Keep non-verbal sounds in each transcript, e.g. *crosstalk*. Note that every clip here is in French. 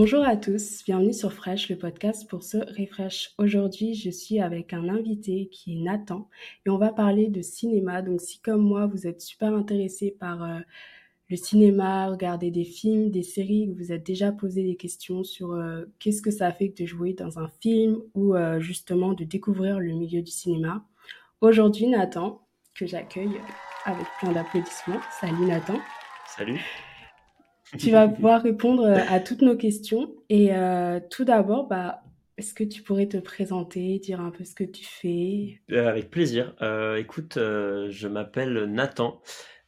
Bonjour à tous, bienvenue sur Fresh, le podcast pour se refresh. Aujourd'hui, je suis avec un invité qui est Nathan et on va parler de cinéma. Donc si comme moi, vous êtes super intéressé par euh, le cinéma, regarder des films, des séries, vous êtes déjà posé des questions sur euh, qu'est-ce que ça fait de jouer dans un film ou euh, justement de découvrir le milieu du cinéma. Aujourd'hui, Nathan, que j'accueille avec plein d'applaudissements. Salut Nathan. Salut. Tu vas pouvoir répondre euh, à toutes nos questions. Et euh, tout d'abord, bah, est-ce que tu pourrais te présenter, dire un peu ce que tu fais? Euh, Avec plaisir. écoute, je m'appelle Nathan.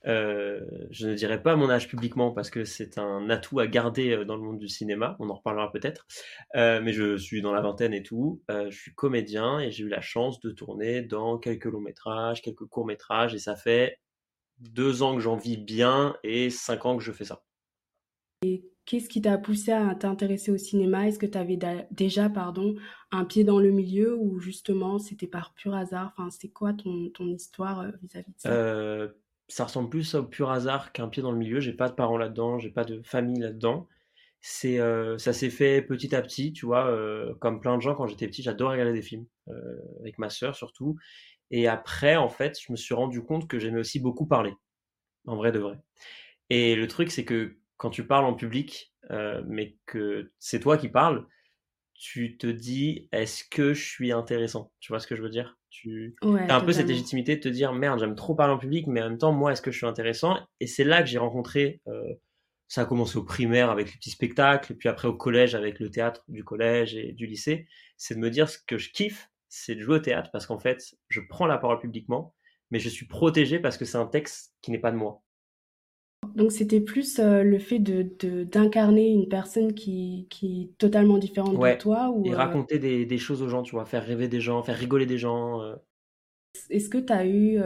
je ne dirai pas mon âge publiquement parce que c'est un atout à garder dans le monde du cinéma. On en reparlera peut-être. mais je suis dans la vingtaine et tout. je suis comédien et j'ai eu la chance de tourner dans quelques longs métrages, quelques courts métrages. Et ça fait deux ans que j'en vis bien et cinq ans que je fais ça. Et qu'est-ce qui t'a poussé à t'intéresser au cinéma? Est-ce que tu avais déjà pardon, un pied dans le milieu ou justement c'était par pur hasard? Enfin, C'est quoi ton, histoire euh, vis-à-vis de ça? Euh, Ça ressemble plus au pur hasard qu'un pied dans le milieu. J'ai pas de parents là-dedans, j'ai pas de famille là-dedans. Euh, ça s'est fait petit à petit, tu vois, comme plein de gens quand j'étais petit, j'adorais regarder des films, avec ma sœur surtout. Et après, en fait, je me suis rendu compte que j'aimais aussi beaucoup parler, en vrai de vrai. Et le truc, c'est que quand tu parles en public, euh, mais que c'est toi qui parles, tu te dis est-ce que je suis intéressant? Tu vois ce que je veux dire? Tu as un peu cette légitimité de te dire merde, j'aime trop parler en public, mais en même temps, moi, est-ce que je suis intéressant? Et c'est là que j'ai rencontré. Euh, ça a commencé au primaire avec les petits spectacles, et puis après au collège avec le théâtre du collège et du lycée. C'est de me dire ce que je kiffe, c'est de jouer au théâtre parce qu'en fait, je prends la parole publiquement, mais je suis protégé parce que c'est un texte qui n'est pas de moi. Donc c'était plus euh, le fait de d'incarner une personne qui qui est totalement différente de toi ou, et euh raconter des des choses aux gens, tu vois? Faire rêver des gens, faire rigoler des gens, euh. Est-ce que tu as eu,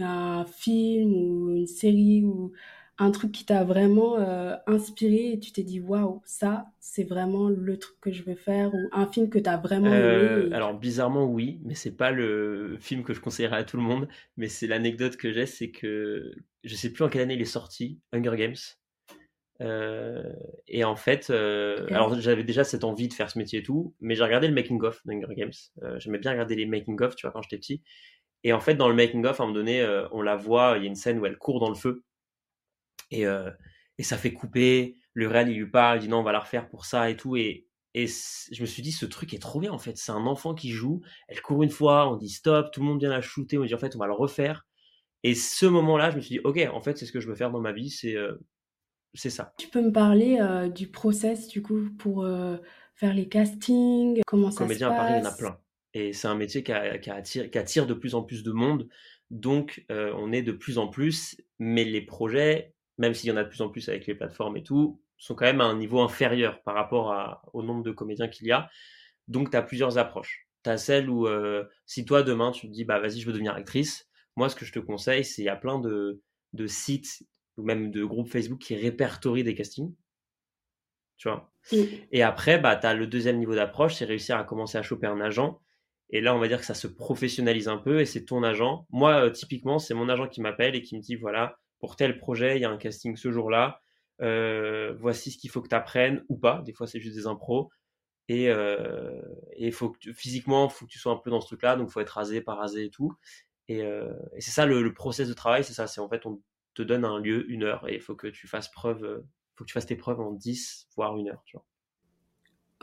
un film ou une série ou un truc qui t'a vraiment euh, inspiré et tu t'es dit waouh, ça c'est vraiment le truc que je veux faire ou un film que tu as vraiment aimé euh, Alors bizarrement oui, mais c'est pas le film que je conseillerais à tout le monde, mais c'est l'anecdote que j'ai, c'est que je sais plus en quelle année il est sorti, Hunger Games. Euh, et en fait, alors j'avais déjà cette envie de faire ce métier et tout, mais j'ai regardé le making of d'Hunger Games. J'aimais bien regarder les making of, tu vois, quand j'étais petit. Et en fait, dans le making of, à un moment donné, on la voit, il y a une scène où elle court dans le feu et, euh, et ça fait couper. Le réel, il lui parle, il dit non, on va la refaire pour ça et tout. Et, et je me suis dit, ce truc est trop bien en fait. C'est un enfant qui joue, elle court une fois, on dit stop, tout le monde vient la shooter, on dit en fait, on va le refaire. Et ce moment-là, je me suis dit, ok, en fait, c'est ce que je veux faire dans ma vie, c'est euh, c'est ça. Tu peux me parler euh, du process du coup pour faire les castings, comment ça Comédien se passe à Paris, il y en a plein. Et c'est un métier qui, qui, attire, qui, attire, de plus en plus de monde. Donc, on est de plus en plus, mais les projets, même s'il y en a de plus en plus avec les plateformes et tout, sont quand même à un niveau inférieur par rapport au nombre de comédiens qu'il y a. Donc, tu as plusieurs approches. Tu as celle où, euh, si toi, demain, tu te dis, bah vas-y, je veux devenir actrice, moi, ce que je te conseille, c'est il y a plein de, sites ou même de groupes Facebook qui répertorient des castings. Tu vois? Et après, bah, tu as le deuxième niveau d'approche, c'est réussir à commencer à choper un agent. Et là, on va dire que ça se professionnalise un peu et c'est ton agent. Moi, euh, typiquement, c'est mon agent qui m'appelle et qui me dit, voilà, pour tel projet, il y a un casting ce jour-là, euh, voici ce qu'il faut que tu apprennes ou pas, des fois c'est juste des impros, et, euh, et faut que physiquement, il faut que tu sois un peu dans ce truc-là, donc il faut être rasé, pas rasé et tout. Et, euh, et c'est ça le, le, process de travail, c'est ça, c'est en fait on te donne un lieu, une heure, et il faut que tu fasses preuve, faut que tu fasses tes preuves en 10, voire une heure, tu vois.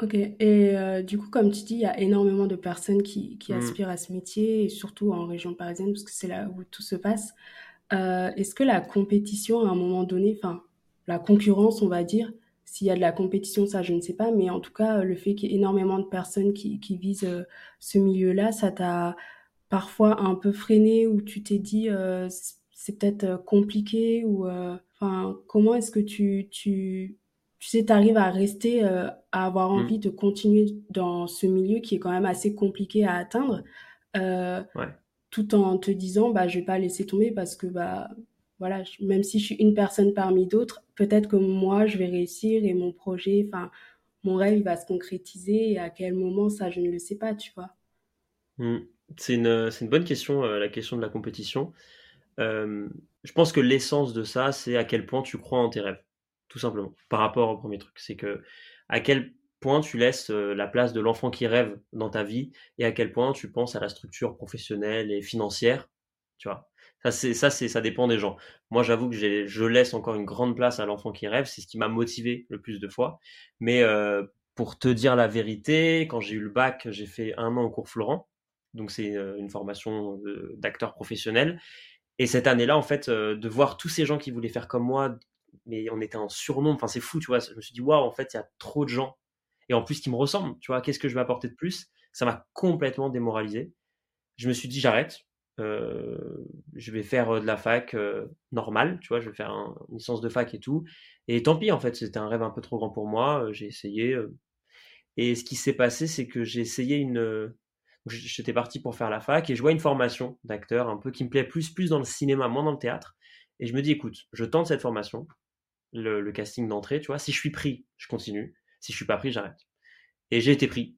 Ok, et du coup, comme tu dis, il y a énormément de personnes qui, qui mmh. aspirent à ce métier, et surtout en région parisienne, parce que c'est là où tout se passe. Euh, est-ce que la compétition, à un moment donné, enfin, la concurrence, on va dire, s'il y a de la compétition, ça, je ne sais pas, mais en tout cas, le fait qu'il y ait énormément de personnes qui, qui visent euh, ce milieu-là, ça t'a parfois un peu freiné ou tu t'es dit, euh, c'est peut-être compliqué ou, enfin, comment est-ce que tu, tu, tu sais, tu arrives à rester, à avoir mmh. envie de continuer dans ce milieu qui est quand même assez compliqué à atteindre ouais tout en te disant bah je vais pas laisser tomber parce que bah voilà même si je suis une personne parmi d'autres peut-être que moi je vais réussir et mon projet enfin mon rêve il va se concrétiser et à quel moment ça je ne le sais pas tu vois. Mmh. c'est une, une bonne question euh, la question de la compétition. Euh, je pense que l'essence de ça c'est à quel point tu crois en tes rêves tout simplement par rapport au premier truc. C'est que à quel point tu laisses la place de l'enfant qui rêve dans ta vie et à quel point tu penses à la structure professionnelle et financière, tu vois? Ça, c'est, ça, c'est, ça dépend des gens. Moi, j'avoue que je laisse encore une grande place à l'enfant qui rêve. C'est ce qui m'a motivé le plus de fois. Mais pour te dire la vérité, quand j'ai eu le bac, j'ai fait un an au cours Florent. Donc, c'est une formation d'acteur professionnel. Et cette année-là, en fait, de voir tous ces gens qui voulaient faire comme moi, mais on était en surnombre. Enfin, c'est fou, tu vois? Je me suis dit, waouh, en fait, il y a trop de gens. Et en plus, qui me ressemblent. Tu vois, qu'est-ce que je vais apporter de plus Ça m'a complètement démoralisé. Je me suis dit, j'arrête. Euh, je vais faire de la fac euh, normale, tu vois, je vais faire une licence de fac et tout. Et tant pis, en fait, c'était un rêve un peu trop grand pour moi. Euh, j'ai essayé. et ce qui s'est passé, c'est que j'ai essayé une. J'étais parti pour faire la fac et je vois une formation d'acteur un peu qui me plaît plus, plus dans le cinéma, moins dans le théâtre. Et je me dis, écoute, je tente cette formation le, casting d'entrée, tu vois. Si je suis pris, je continue. Si je suis pas pris, j'arrête. Et j'ai été pris.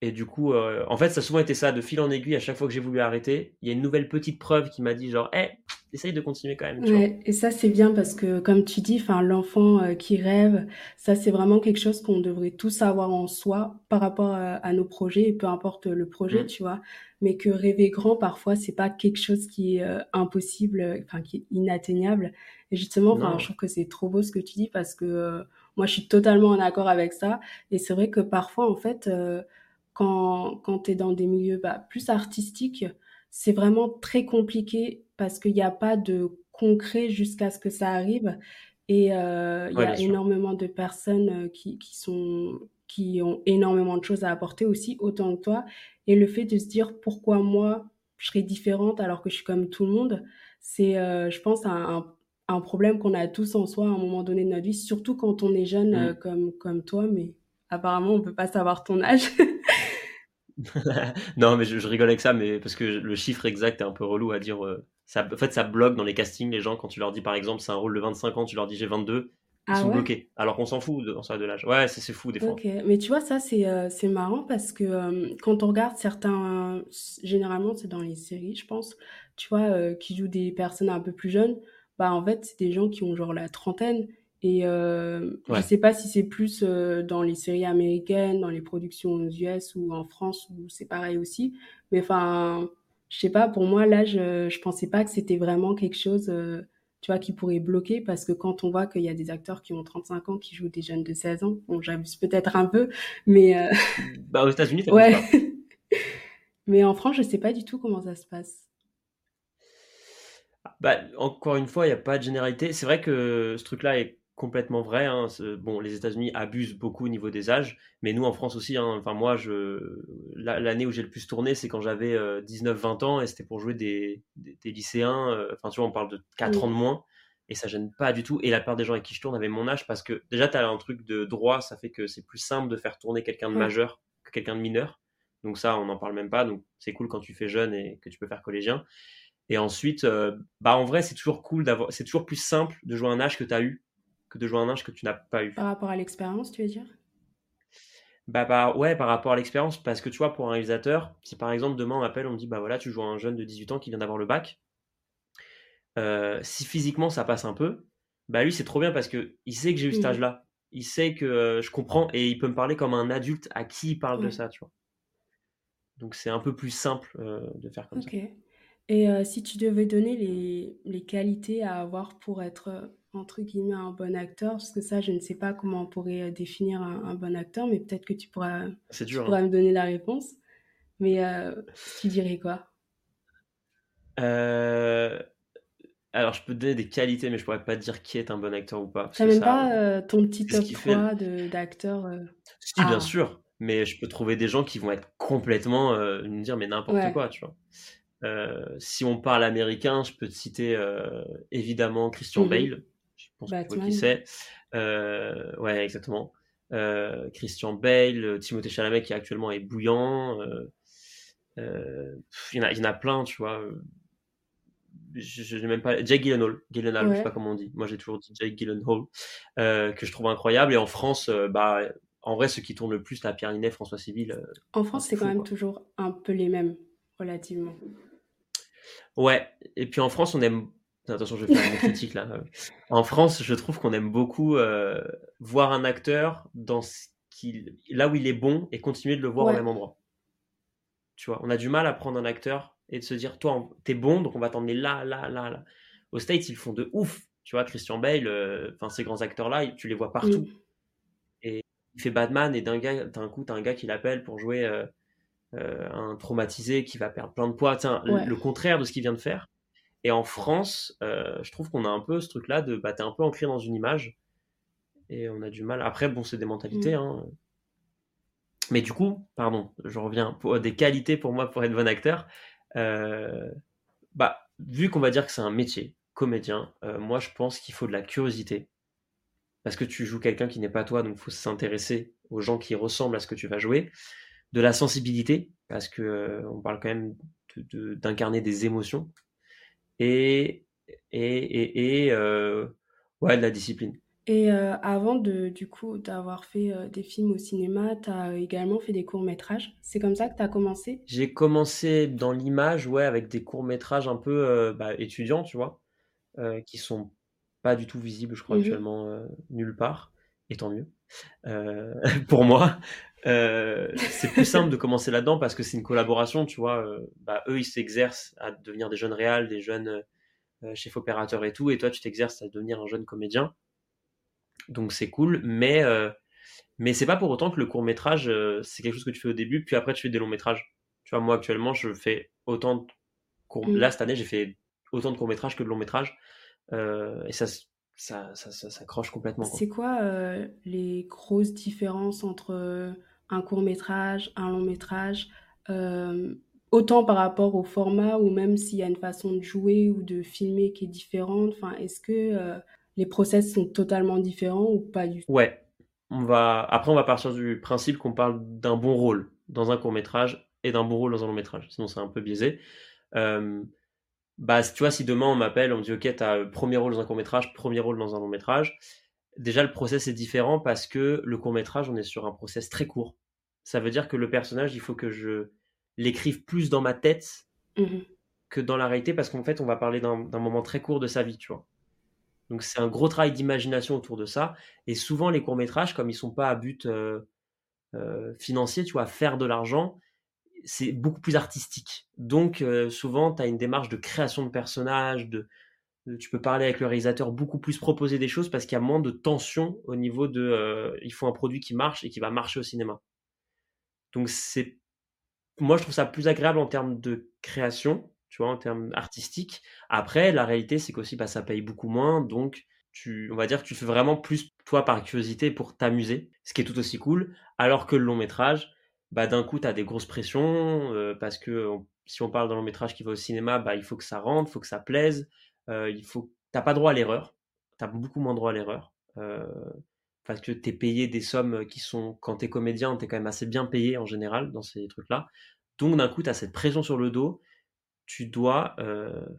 Et du coup, euh, en fait, ça a souvent été ça, de fil en aiguille, à chaque fois que j'ai voulu arrêter, il y a une nouvelle petite preuve qui m'a dit genre, hé, essaye de continuer quand même. ouais, et ça c'est bien parce que, comme tu dis, l'enfant euh, qui rêve, ça c'est vraiment quelque chose qu'on devrait tous avoir en soi par rapport à, nos projets, et peu importe le projet, mmh. tu vois. Mais que rêver grand, parfois, c'est pas quelque chose qui est euh, impossible, enfin, qui est inatteignable. Et justement, je trouve que c'est trop beau ce que tu dis parce que moi, je suis totalement en accord avec ça. Et c'est vrai que parfois, en fait, quand, quand tu es dans des milieux bah, plus artistiques, c'est vraiment très compliqué parce qu'il n'y a pas de concret jusqu'à ce que ça arrive. Et euh, il y a énormément de personnes euh, qui, qui, sont, qui ont énormément de choses à apporter aussi, autant que toi. Et le fait de se dire pourquoi moi, je serais différente alors que je suis comme tout le monde, c'est, euh, je pense, un, un, problème qu'on a tous en soi à un moment donné de notre vie, surtout quand on est jeune mmh. comme, comme toi. Mais apparemment, on ne peut pas savoir ton âge. *laughs* non, mais je, rigole avec ça, mais parce que le chiffre exact est un peu relou à dire. Euh, ça, en fait, ça bloque dans les castings les gens quand tu leur dis, par exemple, c'est un rôle de 25 ans, tu leur dis j'ai 22, ils ah sont bloqués. Alors qu'on s'en fout de, de l'âge. Ouais, c'est fou des fois. Ok, mais tu vois, ça c'est euh, marrant parce que euh, quand on regarde certains. Généralement, c'est dans les séries, je pense, tu vois, qui jouent des personnes un peu plus jeunes. Bah, en fait, c'est des gens qui ont genre la trentaine et euh, je sais pas si c'est plus euh, dans les séries américaines, dans les productions aux US ou en France où c'est pareil aussi. Mais enfin, je sais pas, pour moi, là, je, je pensais pas que c'était vraiment quelque chose, euh, tu vois, qui pourrait bloquer parce que quand on voit qu'il y a des acteurs qui ont 35 ans qui jouent des jeunes de 16 ans, bon, j'abuse peut-être un peu, mais. Euh, bah, aux États-Unis, ouais. *laughs* mais en France, je sais pas du tout comment ça se passe. Bah, encore une fois, il n'y a pas de généralité. C'est vrai que ce truc-là est complètement vrai. Hein. Bon, les États-Unis abusent beaucoup au niveau des âges, mais nous en France aussi. Hein. Enfin, moi, je l'année où j'ai le plus tourné, c'est quand j'avais 19-20 euh, ans et c'était pour jouer des, des, lycéens. Euh, enfin, tu vois, on parle de 4 ans de moins et ça gêne pas du tout. Et la plupart des gens avec qui je tourne avaient mon âge parce que déjà, tu as un truc de droit, ça fait que c'est plus simple de faire tourner quelqu'un de majeur que quelqu'un de mineur. Donc ça, on n'en parle même pas. Donc c'est cool quand tu fais jeune et que tu peux faire collégien. Et ensuite, euh, bah en vrai, c'est toujours cool d'avoir, c'est toujours plus simple de jouer un âge que tu as eu que de jouer un âge que tu n'as pas eu. Par rapport à l'expérience, tu veux dire? Bah, bah, ouais, par rapport à l'expérience, parce que tu vois, pour un réalisateur, si par exemple demain on m'appelle, on me dit bah voilà, tu joues un jeune de 18 ans qui vient d'avoir le bac, euh, si physiquement ça passe un peu, bah lui c'est trop bien parce que il sait que j'ai eu cet mmh. âge-là, il sait que euh, je comprends et il peut me parler comme un adulte à qui il parle de ça, tu vois. Donc c'est un peu plus simple euh, de faire comme ça. Et si tu devais donner les, les, qualités à avoir pour être entre guillemets un bon acteur Parce que ça, je ne sais pas comment on pourrait euh, définir un, bon acteur, mais peut-être que tu pourras, tu pourras hein. me donner la réponse. Mais euh, *laughs* tu dirais quoi? Euh, Alors, je peux te donner des qualités, mais je pourrais pas te dire qui est un bon acteur ou pas. Tu n'as même pas ton petit top 3 d'acteurs Si, bien sûr, mais je peux trouver des gens qui vont être complètement me dire mais n'importe quoi, tu vois. Si on parle américain, je peux te citer évidemment Christian mmh Bale pense Batman. qui c'est. Euh, ouais, exactement. Euh, Christian Bale, Timothée Chalamet qui actuellement est bouillant. Euh, il y, en a, il y en a plein, tu vois je n'ai même pas Jake Gyllenhaal, Gyllenhaal je sais pas comment on dit. Moi j'ai toujours dit Jake Gyllenhaal euh, que je trouve incroyable et en France bah en vrai ceux qui tournent le plus la Pierre Ninet, François Civil. en France c'est quand même toujours un peu les mêmes relativement. Ouais et puis en France on aime attention, je vais faire une critique là. *laughs* En France, je trouve qu'on aime beaucoup euh, voir un acteur dans ce qu'il, là où il est bon et continuer de le voir au même endroit. Tu vois, on a du mal à prendre un acteur et de se dire, toi, t'es bon, donc on va t'emmener là, là, là, là. Aux States, ils font de ouf. Tu vois, Christian Bale, euh, enfin ces grands acteurs-là, tu les vois partout. Et il fait Batman et d'un d'un coup, t'as un gars qui l'appelle pour jouer euh, un traumatisé qui va perdre plein de poids. Tiens, le contraire de ce qu'il vient de faire. Et en France, euh, je trouve qu'on a un peu ce truc-là de bah, t'es un peu ancré dans une image et on a du mal. Après, bon, c'est des mentalités. Mm. Hein. Mais du coup, pardon, je reviens pour des qualités pour moi pour être bon acteur. Euh, bah, vu qu'on va dire que c'est un métier, comédien, euh, moi je pense qu'il faut de la curiosité. Parce que tu joues quelqu'un qui n'est pas toi, donc il faut s'intéresser aux gens qui ressemblent à ce que tu vas jouer. De la sensibilité, parce que on parle quand même d'incarner des émotions et, et, et, euh, ouais, de la discipline. Et euh, avant de, du coup, d'avoir fait euh, des films au cinéma, tu as également fait des courts-métrages. C'est comme ça que tu as commencé? J'ai commencé dans l'image, ouais, avec des courts-métrages un peu bah, étudiants, tu vois, qui sont pas du tout visibles, je crois, mmh actuellement nulle part, et tant mieux. *laughs* pour moi, c'est plus simple de commencer là-dedans parce que c'est une collaboration, tu vois. bah, eux, ils s'exercent à devenir des jeunes réals, des jeunes chefs opérateurs et tout, et toi, tu t'exerces à devenir un jeune comédien. Donc c'est cool, mais mais c'est pas pour autant que le court métrage c'est quelque chose que tu fais au début, puis après tu fais des longs métrages. Tu vois, moi actuellement, je fais autant de courts. Mmh. Là cette année, j'ai fait autant de courts métrages que de longs métrages, et ça ça, ça, ça, croche complètement. C'est quoi euh, les grosses différences entre euh, un court métrage, un long métrage, euh, autant par rapport au format ou même s'il y a une façon de jouer ou de filmer qui est différente? Enfin, Est-ce que les process sont totalement différents ou pas du tout? Ouais. On va... Après, on va partir du principe qu'on parle d'un bon rôle dans un court métrage et d'un bon rôle dans un long métrage. Sinon, c'est un peu biaisé bah, tu vois, si demain on m'appelle, on me dit, OK, tu as premier rôle dans un court métrage, premier rôle dans un long métrage, déjà le process est différent parce que le court métrage, on est sur un process très court. Ça veut dire que le personnage, il faut que je l'écrive plus dans ma tête mmh que dans la réalité parce qu'en fait, on va parler d'un moment très court de sa vie, tu vois. Donc c'est un gros travail d'imagination autour de ça. Et souvent, les courts métrages, comme ils sont pas à but euh, euh, financier, tu vois, faire de l'argent, c'est beaucoup plus artistique. Donc, euh, souvent, tu as une démarche de création de personnages, de, tu peux parler avec le réalisateur, beaucoup plus proposer des choses parce qu'il y a moins de tension au niveau de euh, il faut un produit qui marche et qui va marcher au cinéma. Donc, c'est moi, je trouve ça plus agréable en termes de création, tu vois, en termes artistiques. Après, la réalité, c'est qu'aussi, bah, ça paye beaucoup moins. Donc, tu, on va dire que tu fais vraiment plus, toi, par curiosité, pour t'amuser, ce qui est tout aussi cool. Alors que le long métrage, bah, d'un coup, tu as des grosses pressions, parce que si on parle d'un long métrage qui va au cinéma, bah, il faut que ça rentre, il faut que ça plaise, il faut... t'as pas droit à l'erreur, tu as beaucoup moins droit à l'erreur, parce que tu es payé des sommes qui sont, quand tu es comédien, tu es quand même assez bien payé en général dans ces trucs-là. Donc d'un coup, tu as cette pression sur le dos, tu dois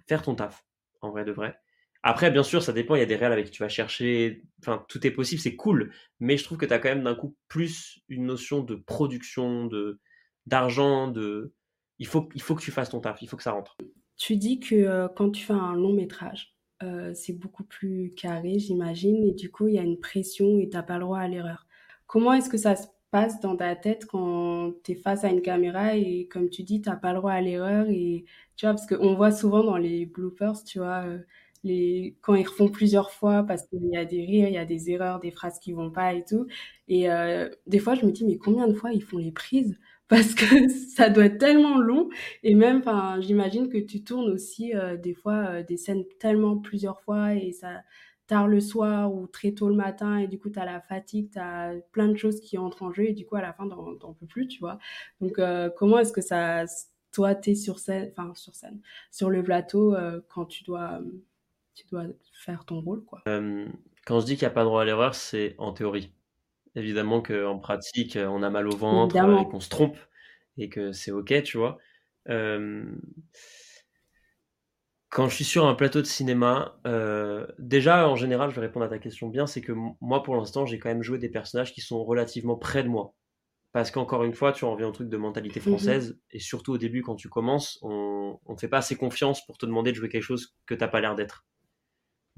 faire ton taf, en vrai de vrai. Après, bien sûr, ça dépend. Il y a des réels avec qui tu vas chercher. Enfin, tout est possible, c'est cool. Mais je trouve que tu as quand même d'un coup plus une notion de production, de d'argent, de. Il faut, il faut que tu fasses ton taf, il faut que ça rentre. Tu dis que euh, quand tu fais un long métrage, euh, c'est beaucoup plus carré, j'imagine, et du coup, il y a une pression et tu n'as pas le droit à l'erreur. Comment est-ce que ça se passe dans ta tête quand tu es face à une caméra et, comme tu dis, tu n'as pas le droit à l'erreur et tu vois, parce qu'on voit souvent dans les bloopers, tu vois. Euh, les, quand ils refont plusieurs fois parce qu'il y a des rires, il y a des erreurs, des phrases qui vont pas et tout. Et euh, des fois, je me dis, mais combien de fois ils font les prises? *laughs* Parce que *laughs* ça doit être tellement long. Et même, enfin, j'imagine que tu tournes aussi euh, des fois euh, des scènes tellement plusieurs fois et ça tard le soir ou très tôt le matin et du coup tu as la fatigue, tu as plein de choses qui entrent en jeu et du coup à la fin t'en peux plus, tu vois. Donc comment est-ce que ça toi tu es sur scène enfin sur scène sur le plateau quand tu dois tu dois faire ton rôle. Quoi. quand je dis qu'il n'y a pas droit à l'erreur, c'est en théorie. Évidemment qu'en pratique, on a mal au ventre et qu'on se trompe et que c'est OK, tu vois. quand je suis sur un plateau de cinéma, déjà en général, je vais répondre à ta question bien, c'est que moi pour l'instant, j'ai quand même joué des personnages qui sont relativement près de moi. Parce qu'encore une fois, tu en reviens au truc de mentalité mmh française, et surtout au début, quand tu commences, on ne fait pas assez confiance pour te demander de jouer quelque chose que tu n'as pas l'air d'être.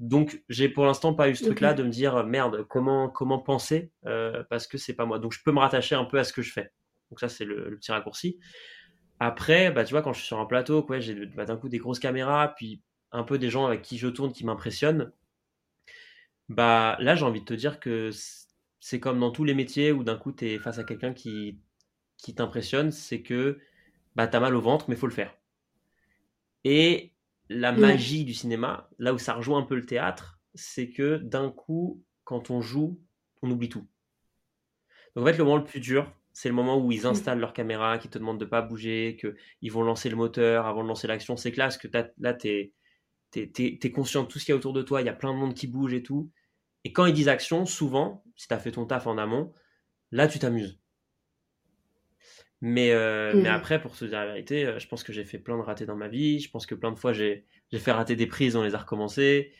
Donc, j'ai pour l'instant pas eu ce truc-là de me dire merde, comment, comment penser euh, parce que c'est pas moi. Donc, je peux me rattacher un peu à ce que je fais. Donc, ça, c'est le, petit raccourci. Après, bah, tu vois, quand je suis sur un plateau, quoi, j'ai bah, d'un coup des grosses caméras, puis un peu des gens avec qui je tourne qui m'impressionnent. Bah, là, j'ai envie de te dire que c'est comme dans tous les métiers où d'un coup, tu es face à quelqu'un qui, qui t'impressionne, c'est que bah, tu as mal au ventre, mais il faut le faire. Et la magie du cinéma, là où ça rejoint un peu le théâtre, c'est que d'un coup, quand on joue, on oublie tout. Donc en fait, le moment le plus dur, c'est le moment où ils installent leur caméra, qu'ils te demandent de pas bouger, qu'ils vont lancer le moteur avant de lancer l'action. C'est classe que là, tu es, es, conscient de tout ce qu'il y a autour de toi, il y a plein de monde qui bouge et tout. Et quand ils disent action, souvent, si tu as fait ton taf en amont, là, tu t'amuses. Mais, euh, mais après, pour se dire la vérité, euh, je pense que j'ai fait plein de ratés dans ma vie. Je pense que plein de fois, j'ai fait rater des prises, on les a recommencées.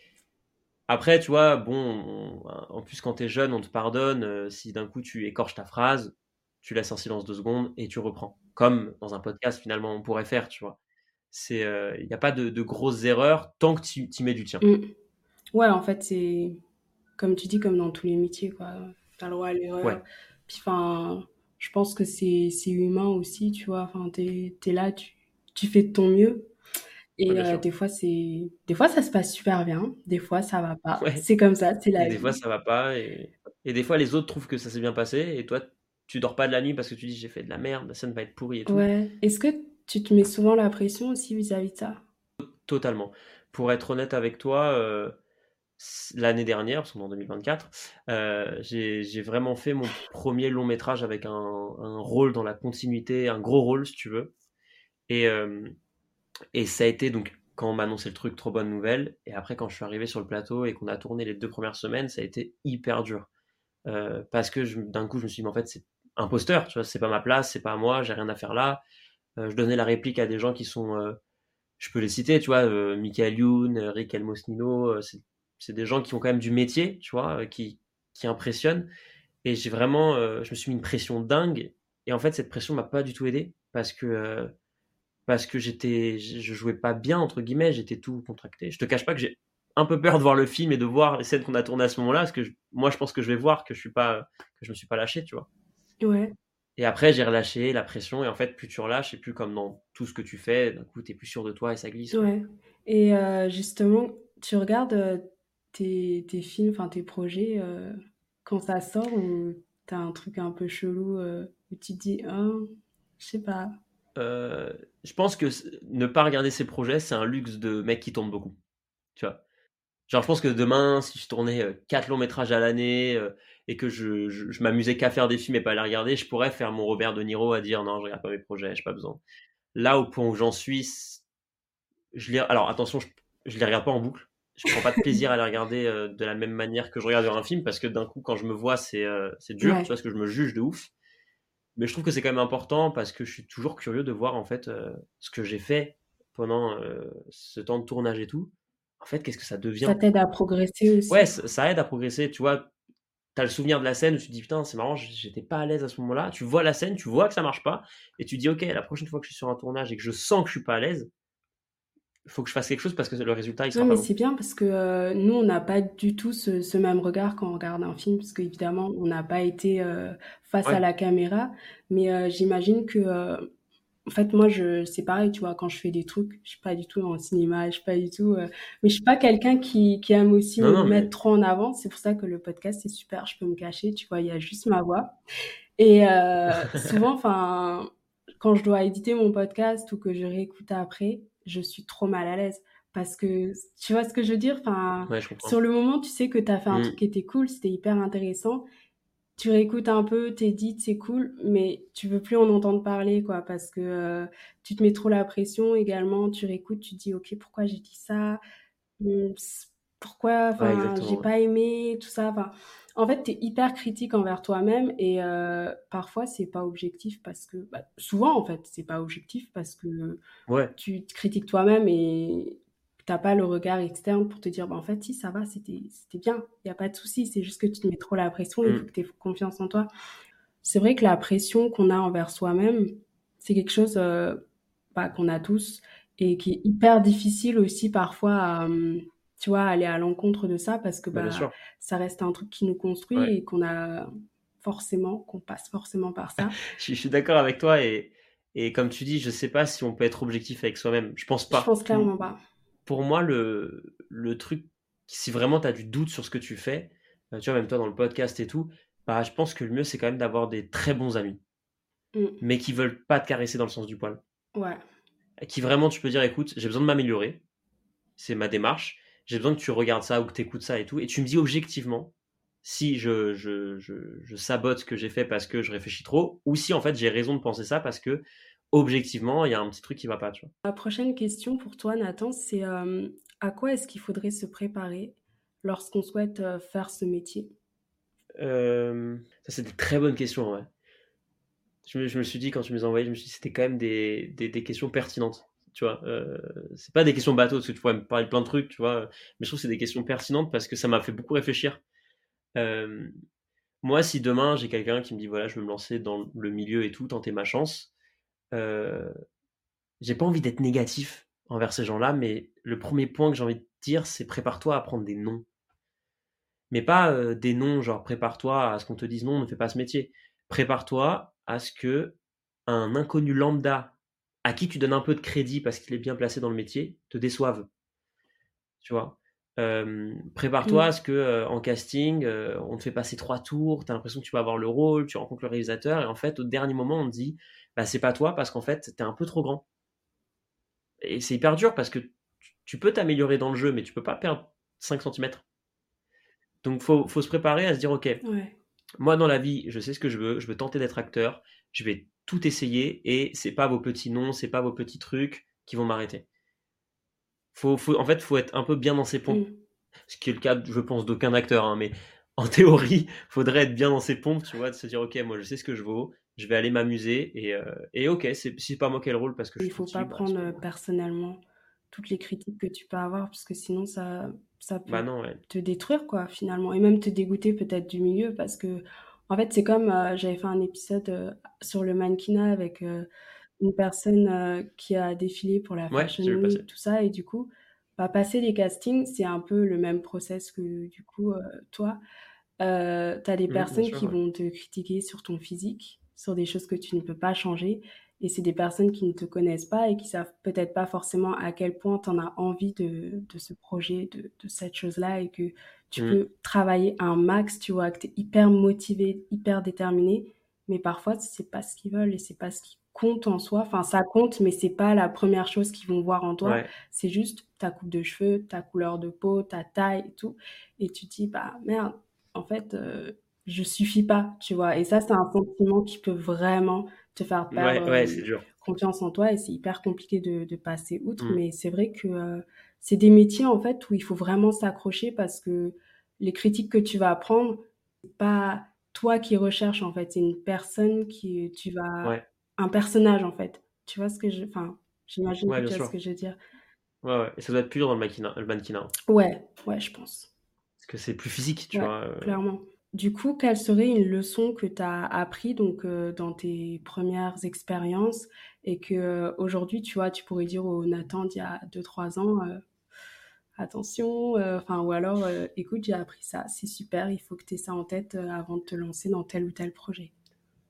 Après, tu vois, bon, en plus, quand tu es jeune, on te pardonne. Euh, si d'un coup, tu écorches ta phrase, tu laisses un silence de secondes et tu reprends. Comme dans un podcast, finalement, on pourrait faire, tu vois. Il n'y a pas de, grosses erreurs tant que tu y mets du tien. Mm. Ouais, en fait, c'est comme tu dis, comme dans tous les métiers, quoi. T'as le droit à l'erreur. Puis, enfin je pense que c'est humain aussi, tu vois. Enfin, t'es es là, tu, tu fais de ton mieux. Et euh, des fois, c'est, des fois, ça se passe super bien. Des fois, ça va pas. C'est comme ça, c'est la Des fois, ça va pas. Et... et des fois, les autres trouvent que ça s'est bien passé. Et toi, tu dors pas de la nuit parce que tu dis j'ai fait de la merde, ça ne va être pourri et tout. Ouais. Est-ce que tu te mets souvent la pression aussi vis-à-vis de ça? Totalement. Pour être honnête avec toi, euh, l'année dernière, parce qu'on est en 2024, euh, j'ai vraiment fait mon premier long métrage avec un, rôle dans la continuité, un gros rôle si tu veux. Et, euh, et ça a été donc quand on m'a annoncé le truc, trop bonne nouvelle. Et après, quand je suis arrivé sur le plateau et qu'on a tourné les deux premières semaines, ça a été hyper dur. Euh, parce que d'un coup, je me suis dit, mais en fait, c'est imposteur, tu vois, c'est pas ma place, c'est pas à moi, j'ai rien à faire là. je donnais la réplique à des gens qui sont, je peux les citer, tu vois, Michael Youn, Rick Elmosnino, c'est c'est des gens qui ont quand même du métier, tu vois, euh, qui, qui impressionnent. Et j'ai vraiment, euh, je me suis mis une pression dingue. Et en fait, cette pression m'a pas du tout aidé parce que euh, parce que j'étais, je jouais pas bien entre guillemets, j'étais tout contracté. Je te cache pas que j'ai un peu peur de voir le film et de voir les scènes qu'on a tournées à ce moment-là, parce que moi, je pense que je vais voir que je suis pas, que je me suis pas lâché, tu vois. Ouais. Et après, j'ai relâché la pression, et en fait, plus tu relâches, et plus comme dans tout ce que tu fais, d'un coup, tu es plus sûr de toi et ça glisse. Ouais. Et justement, tu regardes tes, films, enfin tes projets, euh, quand ça sort, ou t'as un truc un peu chelou euh, où tu te dis, oh, je sais pas. Euh, je pense que ne pas regarder ces projets, c'est un luxe de mec qui tourne beaucoup. Tu vois Genre, je pense que demain, si je tournais 4 longs métrages à l'année et que je, je, m'amusais qu'à faire des films et pas à les regarder, je pourrais faire mon Robert De Niro à dire non, je regarde pas mes projets, j'ai pas besoin. Là, au point où j'en suis, je les... alors attention, je, je les regarde pas en boucle je prends pas de plaisir à les regarder euh, de la même manière que je regarde un film parce que d'un coup quand je me vois c'est euh, c'est dur tu vois parce que je me juge de ouf. Mais je trouve que c'est quand même important parce que je suis toujours curieux de voir en fait euh, ce que j'ai fait pendant ce temps de tournage et tout. En fait qu'est-ce que ça devient? Ça t'aide à progresser aussi. Ouais ça, aide à progresser tu vois. T'as le souvenir de la scène où tu te dis putain c'est marrant j'étais pas à l'aise à ce moment-là. Tu vois la scène tu vois que ça marche pas et tu dis ok la prochaine fois que je suis sur un tournage et que je sens que je suis pas à l'aise faut que je fasse quelque chose parce que le résultat il sera non, mais c'est bien parce que euh, nous on n'a pas du tout ce, même regard quand on regarde un film parce qu'évidemment on n'a pas été euh, face à la caméra. Mais euh, j'imagine que en fait moi je c'est pareil tu vois quand je fais des trucs je suis pas du tout le cinéma je suis pas du tout mais je suis pas quelqu'un qui, qui aime aussi me mettre trop en avant. C'est pour ça que le podcast c'est super je peux me cacher tu vois il y a juste ma voix. Et *laughs* souvent enfin quand je dois éditer mon podcast ou que je réécoute après je suis trop mal à l'aise. Parce que, tu vois ce que je veux dire? Enfin, Sur le moment, tu sais que tu as fait un mm. truc qui était cool, c'était hyper intéressant. Tu réécoutes un peu, t'es dit, c'est cool, mais tu veux plus en entendre parler, quoi, parce que euh, tu te mets trop la pression également. Tu réécoutes, tu te dis, ok, pourquoi j'ai dit ça? Hmm, Pourquoi, enfin, j'ai pas aimé, tout ça. Enfin, en fait, tu es hyper critique envers toi-même et euh, parfois, c'est pas objectif parce que. Bah, souvent, en fait, c'est pas objectif parce que tu te critiques toi-même et t'as pas le regard externe pour te dire, bah, en fait, si ça va, c'était bien, il n'y a pas de souci, c'est juste que tu te mets trop la pression, il mm. faut que tu aies confiance en toi. C'est vrai que la pression qu'on a envers soi-même, c'est quelque chose euh, bah, qu'on a tous et qui est hyper difficile aussi parfois à, hum, tu vois, aller à l'encontre de ça parce que bah, ça reste un truc qui nous construit et qu'on a forcément, qu'on passe forcément par ça. *laughs* je, suis d'accord avec toi et, et comme tu dis, je sais pas si on peut être objectif avec soi-même. Je pense pas. Je pense clairement pas. Pour moi, le, le truc, si vraiment tu as du doute sur ce que tu fais, euh, tu vois, même toi dans le podcast et tout, bah, je pense que le mieux, c'est quand même d'avoir des très bons amis. Mm. Mais qui veulent pas te caresser dans le sens du poil. Ouais. Qui vraiment, tu peux dire, écoute, j'ai besoin de m'améliorer. C'est ma démarche. J'ai besoin que tu regardes ça ou que tu écoutes ça et tout. Et tu me dis objectivement si je, je, je, sabote ce que j'ai fait parce que je réfléchis trop, ou si en fait j'ai raison de penser ça parce que objectivement il y a un petit truc qui va pas. Tu vois. La prochaine question pour toi, Nathan, c'est euh, à quoi est-ce qu'il faudrait se préparer lorsqu'on souhaite euh, faire ce métier? Euh, Ça, c'est des très bonnes questions. Ouais. Je, me, je me suis dit, quand tu me les as envoyées, je me suis dit c'était quand même des, des, des, questions pertinentes. Tu vois, euh, c'est pas des questions bateau, parce que tu pourrais me parler de plein de trucs, tu vois, mais je trouve que c'est des questions pertinentes parce que ça m'a fait beaucoup réfléchir. Euh, moi, si demain j'ai quelqu'un qui me dit voilà, je veux me lancer dans le milieu et tout, tenter ma chance, euh, j'ai pas envie d'être négatif envers ces gens-là, mais le premier point que j'ai envie de dire, c'est prépare-toi à prendre des noms. Mais pas euh, des noms, genre prépare-toi à ce qu'on te dise non, ne fais pas ce métier. Prépare-toi à ce que un inconnu lambda à qui tu donnes un peu de crédit parce qu'il est bien placé dans le métier te déçoive. Tu vois? Prépare-toi à mmh. ce que en casting, on te fait passer trois tours, tu as l'impression que tu vas avoir le rôle, tu rencontres le réalisateur, et en fait, au dernier moment, on te dit, bah, c'est pas toi parce qu'en fait, tu es un peu trop grand. Et c'est hyper dur parce que tu peux t'améliorer dans le jeu, mais tu peux pas perdre 5 cm. Donc, faut, faut se préparer à se dire, ok, moi dans la vie, je sais ce que je veux, je veux tenter d'être acteur, je vais tout essayer, et c'est pas vos petits noms, c'est pas vos petits trucs qui vont m'arrêter. Faut, faut, en fait, faut être un peu bien dans ses pompes. Mm. Ce qui est le cas, je pense, d'aucun acteur. Hein, mais *laughs* en théorie, faudrait être bien dans ses pompes, tu vois, de se dire, ok, moi, je sais ce que je vaux, je vais aller m'amuser. Et, euh, et ok, c'est, c'est pas moi le rôle parce que Il faut pas bah, prendre euh, personnellement toutes les critiques que tu peux avoir, parce que sinon, ça, ça peut bah te détruire, quoi, finalement. Et même te dégoûter peut-être du milieu, parce que, en fait, c'est comme, euh, j'avais fait un épisode sur le mannequinat avec une personne euh, qui a défilé pour la Fashion Week, tout ça, et du coup, bah, passer les castings, c'est un peu le même process que du coup, euh, toi. Euh, tu as des personnes qui vont te critiquer sur ton physique, sur des choses que tu ne peux pas changer, et c'est des personnes qui ne te connaissent pas et qui savent peut-être pas forcément à quel point tu en as envie de, de ce projet, de, de cette chose-là, et que tu mmh. peux travailler un max, tu vois, que tu es hyper motivé, hyper déterminé, mais parfois, c'est pas ce qu'ils veulent et c'est pas ce qui compte en soi. Enfin, ça compte, mais c'est pas la première chose qu'ils vont voir en toi. C'est juste ta coupe de cheveux, ta couleur de peau, ta taille et tout. Et tu te dis, bah merde, en fait, euh, je suffis pas, tu vois. Et ça, c'est un sentiment qui peut vraiment te faire perdre euh, confiance en toi et c'est hyper compliqué de, passer outre. Mm. Mais c'est vrai que euh, c'est des métiers, en fait, où il faut vraiment s'accrocher parce que les critiques que tu vas apprendre, c'est pas toi qui recherches, en fait. C'est une personne qui tu vas un personnage en fait. Tu vois ce que je. Enfin, j'imagine que tu vois ce que je veux dire. Ouais, ouais. Et ça doit être plus dur dans le mannequinat. Le mannequinat. Ouais, ouais, je pense. Parce que c'est plus physique, tu vois. Euh. Clairement. Du coup, quelle serait une leçon que tu as appris donc, euh, dans tes premières expériences et que euh, aujourd'hui, tu vois, tu pourrais dire au Nathan d'il y a 2-3 ans, attention, enfin, ou alors, écoute, j'ai appris ça, c'est super, il faut que tu aies ça en tête avant de te lancer dans tel ou tel projet.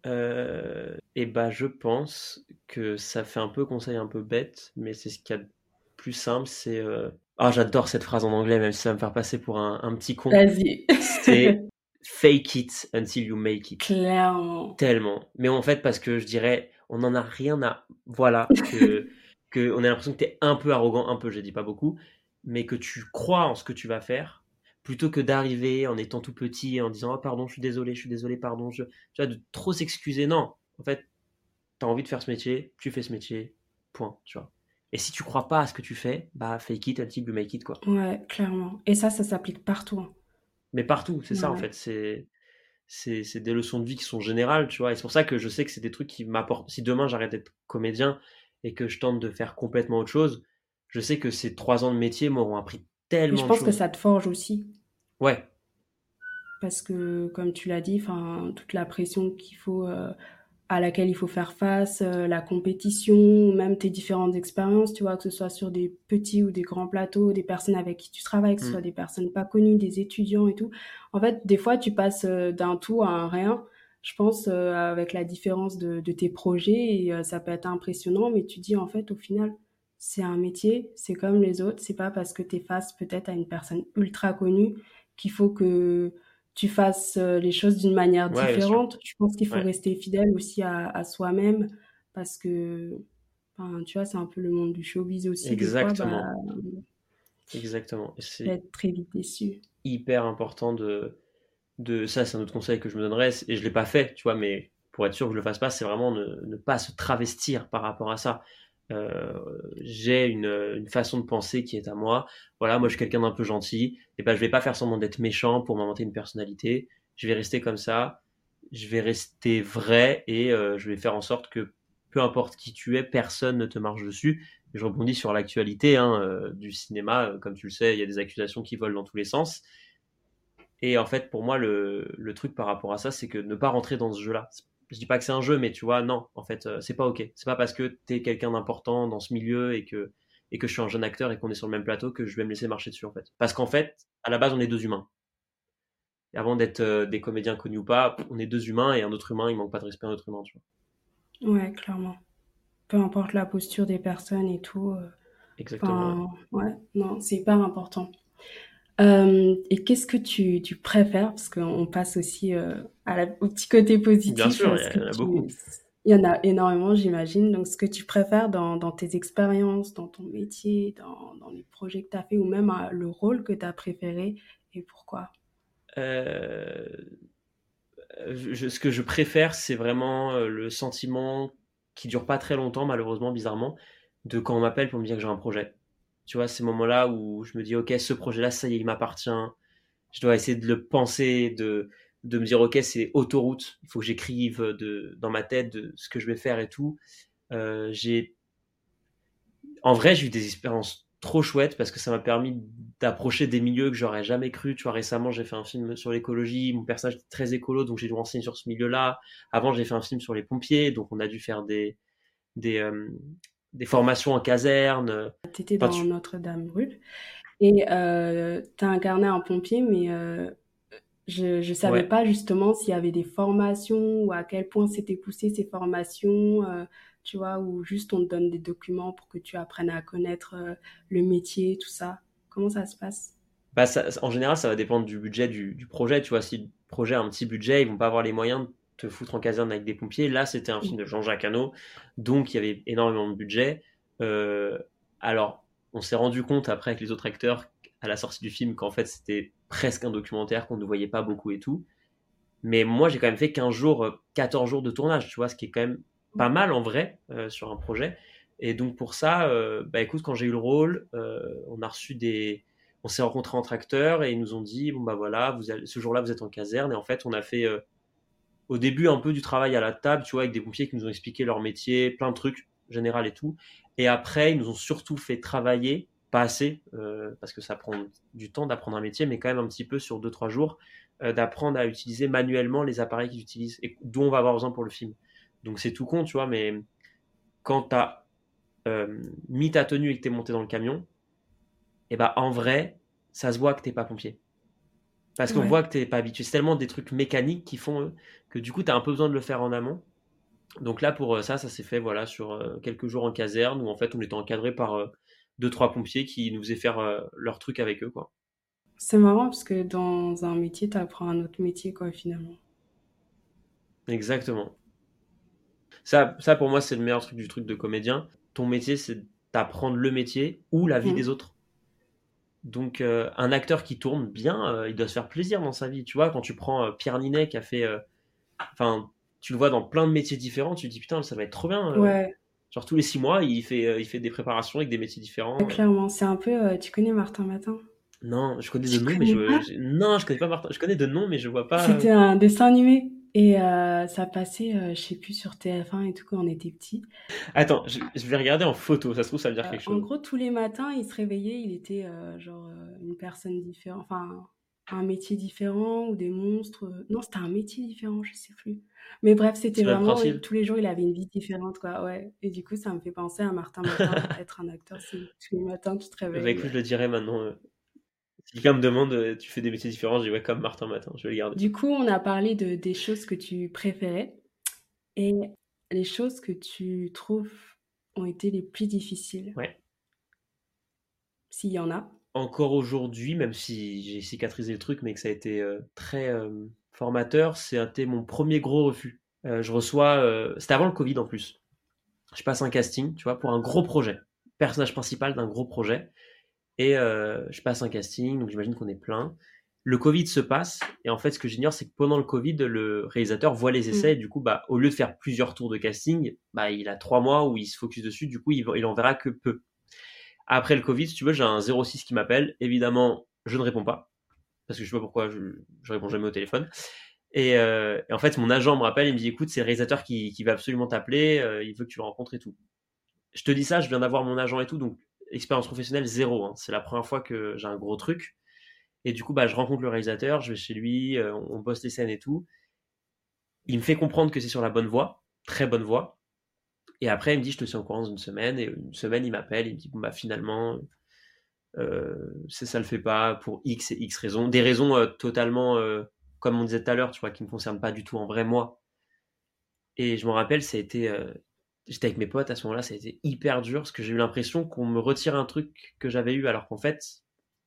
Euh, et bah, je pense que ça fait un peu conseil un peu bête, mais c'est ce qu'il y a de plus simple. C'est. Euh, ah, j'adore cette phrase en anglais, même si ça va me faire passer pour un, un petit con. Vas-y. C'est *laughs* fake it until you make it. Clairement. Tellement. Mais en fait, parce que je dirais, on n'en a rien à. Voilà. Que, *laughs* que on a l'impression que tu es un peu arrogant, un peu, je dis pas beaucoup, mais que tu crois en ce que tu vas faire plutôt que d'arriver en étant tout petit et en disant oh pardon je suis désolé je suis désolé pardon je... tu vois de trop s'excuser. Non en fait tu as envie de faire ce métier tu fais ce métier point tu vois. Et si tu crois pas à ce que tu fais bah fake it until you make it quoi. Ouais clairement. Et ça ça s'applique partout hein. mais partout c'est ça en fait. C'est c'est des leçons de vie qui sont générales tu vois. Et c'est pour ça que je sais que c'est des trucs qui m'apportent si demain j'arrête d'être comédien et que je tente de faire complètement autre chose je sais que ces trois ans de métier m'auront appris tellement je pense que ça te forge aussi Ouais. Parce que, comme tu l'as dit, toute la pression qu'il faut euh, à laquelle il faut faire face, euh, la compétition, même tes différentes expériences, tu vois, que ce soit sur des petits ou des grands plateaux, des personnes avec qui tu travailles, que ce mm. soit des personnes pas connues, des étudiants et tout. En fait, des fois, tu passes euh, d'un tout à un rien, je pense, euh, avec la différence de, de tes projets, et ça peut être impressionnant, mais tu dis, en fait, au final, c'est un métier, c'est comme les autres, c'est pas parce que tu es face peut-être à une personne ultra connue qu'il faut que tu fasses euh, les choses d'une manière différente. Je pense qu'il faut rester fidèle aussi à, soi-même parce que, tu vois, c'est un peu le monde du showbiz aussi. Exactement. Bah, Exactement. C'est être très vite déçu. Hyper important de, de ça, c'est un autre conseil que je me donnerais et je l'ai pas fait, tu vois, mais pour être sûr que je le fasse pas, c'est vraiment ne, ne, pas se travestir par rapport à ça. Euh, j'ai une, façon de penser qui est à moi. Voilà, moi je suis quelqu'un d'un peu gentil. Et ben je vais pas faire semblant d'être méchant pour m'inventer une personnalité. Je vais rester comme ça. Je vais rester vrai et euh, je vais faire en sorte que peu importe qui tu es, personne ne te marche dessus. je rebondis sur l'actualité hein, euh, du cinéma. Comme tu le sais, il y a des accusations qui volent dans tous les sens. Et en fait, pour moi, le, le truc par rapport à ça, c'est que ne pas rentrer dans ce jeu-là je dis pas que c'est un jeu, mais tu vois, non, en fait, euh, c'est pas ok. C'est pas parce que tu es quelqu'un d'important dans ce milieu et que, et que je suis un jeune acteur et qu'on est sur le même plateau que je vais me laisser marcher dessus, en fait. Parce qu'en fait, à la base, on est deux humains. Et avant d'être euh, des comédiens connus ou pas, on est deux humains et un autre humain, il manque pas de respect à un autre humain, tu vois. Ouais, clairement. Peu importe la posture des personnes et tout. Euh, Exactement. ouais, non, c'est hyper important. Euh, et qu'est-ce que tu, tu préfères? Parce qu'on passe aussi euh, à la, au petit côté positif. Bien sûr, il y, en a beaucoup. Il y en a énormément, j'imagine. Donc, ce que tu préfères dans, dans tes expériences, dans ton métier, dans, dans les projets que tu as fait, ou même euh, le rôle que tu as préféré, et pourquoi? Euh, je, Ce que je préfère, c'est vraiment le sentiment qui dure pas très longtemps, malheureusement, bizarrement, de quand on m'appelle pour me dire que j'ai un projet tu vois, ces moments-là où je me dis, OK, ce projet-là, ça y est, il m'appartient. Je dois essayer de le penser, de, de me dire, OK, c'est autoroute. Il faut que j'écrive de, dans ma tête de ce que je vais faire et tout. Euh, j'ai, en vrai, j'ai eu des expériences trop chouettes parce que ça m'a permis d'approcher des milieux que j'aurais jamais cru. Tu vois, récemment, j'ai fait un film sur l'écologie. Mon personnage est très écolo, donc j'ai dû renseigner sur ce milieu-là. Avant, j'ai fait un film sur les pompiers, donc on a dû faire des, des, euh, des formations en caserne. Tu étais dans Notre-Dame-Brûle et euh, tu as incarné un pompier, mais euh, je ne savais pas justement s'il y avait des formations ou à quel point c'était poussé ces formations, euh, tu vois, ou juste on te donne des documents pour que tu apprennes à connaître euh, le métier, tout ça. Comment ça se passe? Bah En général, ça va dépendre du budget du, du, projet. Tu vois, si le projet a un petit budget, ils vont pas avoir les moyens te foutre en caserne avec des pompiers. Là, c'était un film de Jean-Jacques Hano, donc il y avait énormément de budget. Euh, alors, on s'est rendu compte après avec les autres acteurs à la sortie du film qu'en fait c'était presque un documentaire qu'on ne voyait pas beaucoup et tout. Mais moi, j'ai quand même fait 15 jours, 14 jours de tournage, tu vois, ce qui est quand même pas mal en vrai euh, sur un projet. Et donc pour ça, euh, bah écoute, quand j'ai eu le rôle, on a reçu des, on s'est rencontrés entre acteurs et ils nous ont dit bon bah voilà, vous ce jour-là vous êtes en caserne et en fait on a fait au début un peu du travail à la table, tu vois, avec des pompiers qui nous ont expliqué leur métier, plein de trucs général et tout. Et après, ils nous ont surtout fait travailler, pas assez, euh, parce que ça prend du temps d'apprendre un métier, mais quand même un petit peu sur 2-3 jours, euh, d'apprendre à utiliser manuellement les appareils qu'ils utilisent et dont on va avoir besoin pour le film. Donc c'est tout con, tu vois, mais quand tu as euh, mis ta tenue et que tu es monté dans le camion, et eh ben en vrai, ça se voit que t'es pas pompier. Parce qu'on voit que t'es pas habitué. C'est tellement des trucs mécaniques qui font que du coup, tu as un peu besoin de le faire en amont. Donc là, pour ça, ça s'est fait voilà, sur quelques jours en caserne où en fait, on était encadré par deux, trois pompiers qui nous faisaient faire leur truc avec eux. quoi. C'est marrant parce que dans un métier, tu apprends un autre métier, quoi, finalement. Exactement. Ça, ça pour moi, c'est le meilleur truc du truc de comédien. Ton métier, c'est d'apprendre le métier ou la vie mmh. des autres. Donc, euh, un acteur qui tourne bien, euh, il doit se faire plaisir dans sa vie. Tu vois, quand tu prends euh, Pierre Ninet qui a fait. Enfin, tu le vois dans plein de métiers différents, tu te dis putain, ça va être trop bien. ouais. Genre, tous les six mois, il fait, il fait des préparations avec des métiers différents. clairement, c'est un peu. tu connais Martin Matin? Non, je connais de nom, mais je. Non, je connais pas Martin. Je connais de nom, mais je vois pas. C'était un dessin animé. Et euh, ça passait, euh, je sais plus, sur TF1 et tout quand on était petit. Attends, je, vais regarder en photo, ça se trouve, ça veut dire quelque chose. En gros, tous les matins, il se réveillait, il était euh, genre une personne différente. Enfin, un métier différent ou des monstres. Non, c'était un métier différent, je sais plus. Mais bref, c'était vraiment tous les jours, il avait une vie différente, quoi. Ouais. Et du coup, ça me fait penser à Martin Matin, *laughs* être un acteur, c'est tous les matins tu te bah, réveilles. écoute, je le dirais maintenant. Si quelqu'un me demande, euh, tu fais des métiers différents, je dis ouais, comme Martin Matin, je vais le garder. Du coup, on a parlé de, des choses que tu préférais et les choses que tu trouves ont été les plus difficiles. Ouais. S'il y en a. Encore aujourd'hui, même si j'ai cicatrisé le truc, mais que ça a été euh, très euh, formateur, c'était mon premier gros refus. je reçois, c'était avant le Covid en plus. Je passe un casting, tu vois, pour un gros projet. Personnage principal d'un gros projet. Et euh, je passe un casting, donc j'imagine qu'on est plein. Le Covid se passe, et en fait, ce que j'ignore, c'est que pendant le Covid, le réalisateur voit les essais, mm. et du coup, bah, au lieu de faire plusieurs tours de casting, bah, il a trois mois où il se focus dessus, du coup, il, il en verra que peu. Après le Covid, si tu veux, j'ai un 06 qui m'appelle. Évidemment, je ne réponds pas, parce que je sais pas pourquoi, je, je réponds jamais au téléphone. Et, euh, et, en fait, mon agent me rappelle, il me dit, écoute, c'est le réalisateur qui, qui va absolument t'appeler, euh, il veut que tu le rencontres et tout. Je te dis ça, je viens d'avoir mon agent et tout, donc expérience professionnelle zéro. Hein. C'est la première fois que j'ai un gros truc. Et du coup, bah, je rencontre le réalisateur, je vais chez lui, euh, on bosse les scènes et tout. Il me fait comprendre que c'est sur la bonne voie, très bonne voie. Et après, il me dit, je te suis en courant dans une semaine. Et une semaine, il m'appelle, il me dit, bah, finalement, euh, ça le fait pas pour X et X raisons. Des raisons euh, totalement, comme on disait tout à l'heure, tu vois, qui ne me concernent pas du tout en vrai moi. Et je me rappelle, ça a été j'étais avec mes potes à ce moment-là, ça a été hyper dur parce que j'ai eu l'impression qu'on me retire un truc que j'avais eu alors qu'en fait,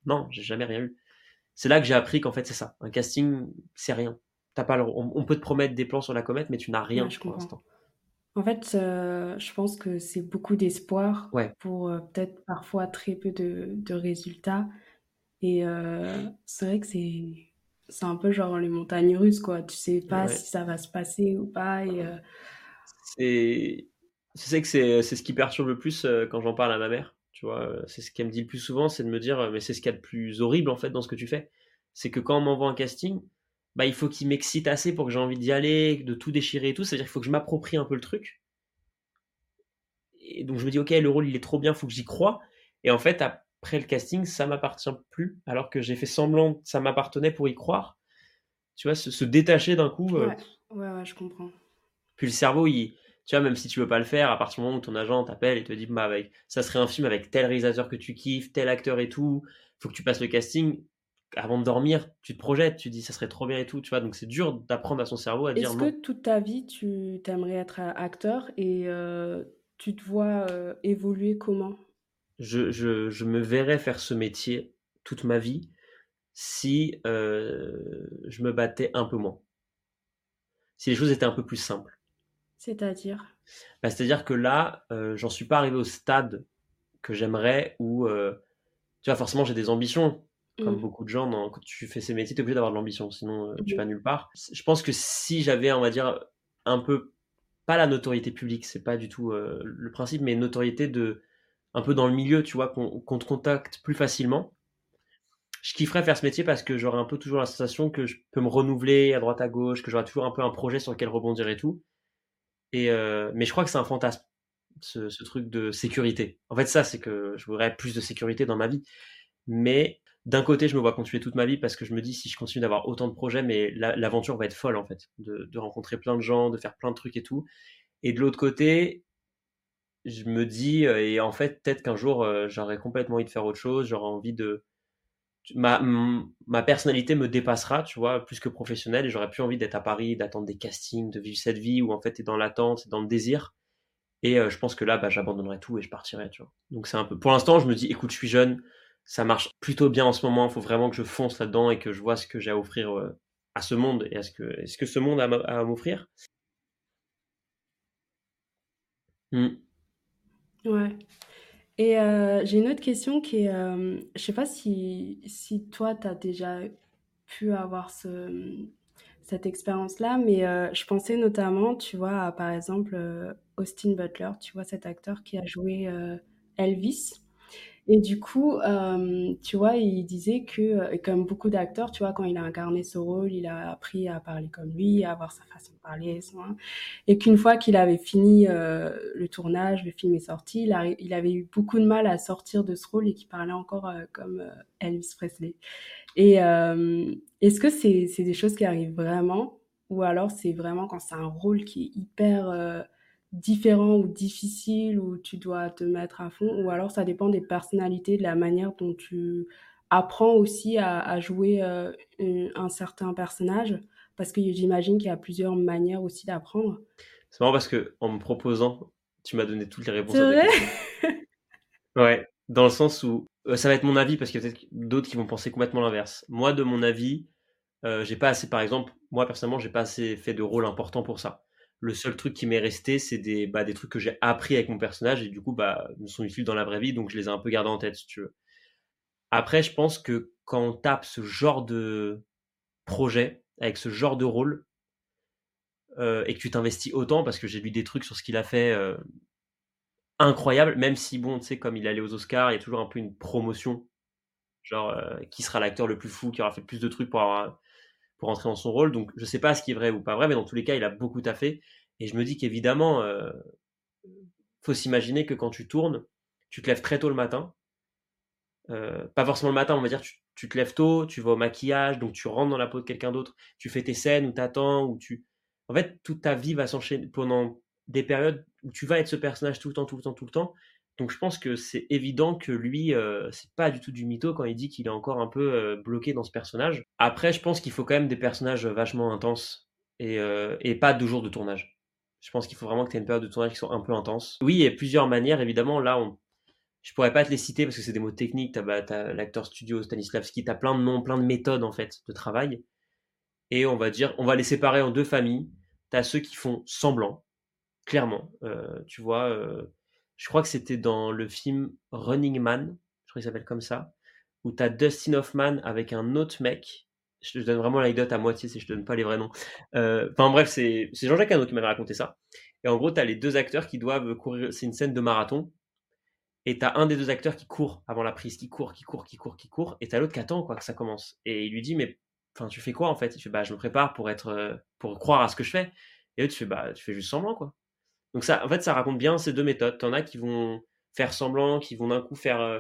non, j'ai jamais rien eu. C'est là que j'ai appris qu'en fait c'est ça. Un casting, c'est rien. T'as pas on, peut te promettre des plans sur la comète, mais tu n'as rien pour l'instant. En fait, euh, je pense que c'est beaucoup d'espoir pour euh, peut-être parfois très peu de, de résultats. Et euh, c'est vrai que c'est c'est un peu genre les montagnes russes, quoi. Tu sais pas si ça va se passer ou pas. Et, c'est je sais que c'est, ce qui perturbe le plus euh, quand j'en parle à ma mère. Tu vois, euh, c'est ce qu'elle me dit le plus souvent, c'est de me dire, euh, mais c'est ce qu'il y a de plus horrible en fait dans ce que tu fais. C'est que quand on m'envoie un casting, bah, il faut qu'il m'excite assez pour que j'ai envie d'y aller, de tout déchirer et tout. C'est-à-dire qu'il faut que je m'approprie un peu le truc. Et donc je me dis, ok, le rôle il est trop bien, il faut que j'y croie. Et en fait, après le casting, ça m'appartient plus, alors que j'ai fait semblant que ça m'appartenait pour y croire. Tu vois, se, détacher d'un coup. ouais, ouais, je comprends. Puis le cerveau, il, tu vois, même si tu veux pas le faire, à partir du moment où ton agent t'appelle et te dit, bah, avec, ça serait un film avec tel réalisateur que tu kiffes, tel acteur et tout, faut que tu passes le casting. Avant de dormir, tu te projettes, tu dis, ça serait trop bien et tout, tu vois. Donc c'est dur d'apprendre à son cerveau à dire non. Est-ce que toute ta vie, tu t'aimerais être acteur et euh, tu te vois euh, évoluer comment? Je, je, je, me verrais faire ce métier toute ma vie si euh, je me battais un peu moins. Si les choses étaient un peu plus simples. C'est-à-dire? Bah, C'est-à-dire que là, euh, j'en suis pas arrivé au stade que j'aimerais où, euh, tu vois, forcément, j'ai des ambitions. Comme mmh. beaucoup de gens, quand tu fais ces métiers, tu es obligé d'avoir de l'ambition, sinon euh, tu vas nulle part. Je pense que si j'avais, on va dire, un peu, pas la notoriété publique, c'est pas du tout le principe, mais une notoriété de, un peu dans le milieu, tu vois, qu'on te contacte plus facilement. Je kifferais faire ce métier parce que j'aurais un peu toujours la sensation que je peux me renouveler à droite à gauche, que j'aurai toujours un peu un projet sur lequel rebondir et tout. Et euh, mais je crois que c'est un fantasme, ce, truc de sécurité. En fait, ça, c'est que je voudrais plus de sécurité dans ma vie. Mais d'un côté, je me vois continuer toute ma vie parce que je me dis si je continue d'avoir autant de projets, mais l'aventure va être folle en fait, de, de, rencontrer plein de gens, de faire plein de trucs et tout. Et de l'autre côté, je me dis euh, et en fait peut-être qu'un jour euh, j'aurais complètement envie de faire autre chose, j'aurais envie de ma, ma personnalité me dépassera, tu vois, plus que professionnelle, et j'aurais plus envie d'être à Paris, d'attendre des castings, de vivre cette vie où en fait tu es dans l'attente, dans le désir. Et euh, je pense que là, bah, j'abandonnerai tout et je partirai, tu vois. Donc c'est un peu. Pour l'instant, je me dis, écoute, je suis jeune, ça marche plutôt bien en ce moment. Il faut vraiment que je fonce là-dedans et que je vois ce que j'ai à offrir euh, à ce monde et à ce que, est-ce que ce monde a à m'offrir? Hmm. Ouais. Et euh, j'ai une autre question qui est, euh, je sais pas si, si toi, tu as déjà pu avoir ce, cette expérience-là, mais euh, je pensais notamment, tu vois, à, par exemple, Austin Butler, tu vois, cet acteur qui a joué Elvis. Et du coup, euh, tu vois, il disait que, euh, comme beaucoup d'acteurs, tu vois, quand il a incarné ce rôle, il a appris à parler comme lui, à avoir sa façon de parler, et qu'une fois qu'il avait fini euh, le tournage, le film est sorti, il, avait eu beaucoup de mal à sortir de ce rôle et qu'il parlait encore comme Elvis Presley. Et est-ce que c'est des choses qui arrivent vraiment? Ou alors c'est vraiment quand c'est un rôle qui est hyper différent ou difficile où tu dois te mettre à fond ou alors ça dépend des personnalités, de la manière dont tu apprends aussi à, à jouer un certain personnage parce que j'imagine qu'il y a plusieurs manières aussi d'apprendre. C'est marrant parce que en me proposant, tu m'as donné toutes les réponses. C'est vrai? Ouais, dans le sens où euh, ça va être mon avis parce qu'il y a peut-être d'autres qui vont penser complètement l'inverse. Moi, de mon avis, euh, j'ai pas assez, par exemple, moi personnellement, j'ai pas assez fait de rôle important pour ça. Le seul truc qui m'est resté, c'est des, bah, des trucs que j'ai appris avec mon personnage et du coup, bah, me sont utiles dans la vraie vie, donc je les ai un peu gardés en tête, si tu veux. Après, je pense que quand on tape ce genre de projet, avec ce genre de rôle, euh, et que tu t'investis autant, parce que j'ai lu des trucs sur ce qu'il a fait euh, incroyable, même si, bon, tu sais, comme il allait aux Oscars, il y a toujours un peu une promotion, genre, euh, qui sera l'acteur le plus fou, qui aura fait plus de trucs pour, avoir, pour entrer dans son rôle. Donc, je sais pas ce qui est vrai ou pas vrai, mais dans tous les cas, il a beaucoup taffé. Et je me dis qu'évidemment, faut s'imaginer que quand tu tournes, tu te lèves très tôt le matin. pas forcément le matin, on va dire, tu, tu, te lèves tôt, tu vas au maquillage, donc tu rentres dans la peau de quelqu'un d'autre, tu fais tes scènes ou t'attends, ou tu, en fait, toute ta vie va s'enchaîner pendant des périodes où tu vas être ce personnage tout le temps, tout le temps, tout le temps. Donc je pense que c'est évident que lui, euh, c'est pas du tout du mytho quand il dit qu'il est encore un peu euh, bloqué dans ce personnage. Après, je pense qu'il faut quand même des personnages vachement intenses et, euh, pas deux jours de tournage. Je pense qu'il faut vraiment que tu aies une période de tournage qui soit un peu intense. Oui, il y a plusieurs manières, évidemment. Là, on... je pourrais pas te les citer parce que c'est des mots techniques. Tu as, bah, l'acteur studio Stanislavski, tu as plein de noms, plein de méthodes en fait de travail. Et on va dire, on va les séparer en deux familles tu as ceux qui font semblant, clairement. Euh, tu vois, je crois que c'était dans le film Running Man, je crois qu'il s'appelle comme ça, où tu as Dustin Hoffman avec un autre mec. Je donne vraiment l'anecdote à moitié si je te donne pas les vrais noms. Euh, enfin bref, c'est Jean-Jacques Hano qui m'avait raconté ça. Et en gros, tu as les deux acteurs qui doivent courir. C'est une scène de marathon. Et tu as un des deux acteurs qui court avant la prise, qui court, qui court, qui court, qui court. Et tu as l'autre qui attend quoi, que ça commence. Et il lui dit, mais enfin, tu fais quoi en fait? Il fait, bah, je me prépare pour être, euh, pour croire à ce que je fais. Et là, tu fais, bah, tu fais juste semblant, quoi. Donc ça, en fait, ça raconte bien ces deux méthodes. T'en as qui vont faire semblant, qui vont d'un coup faire euh,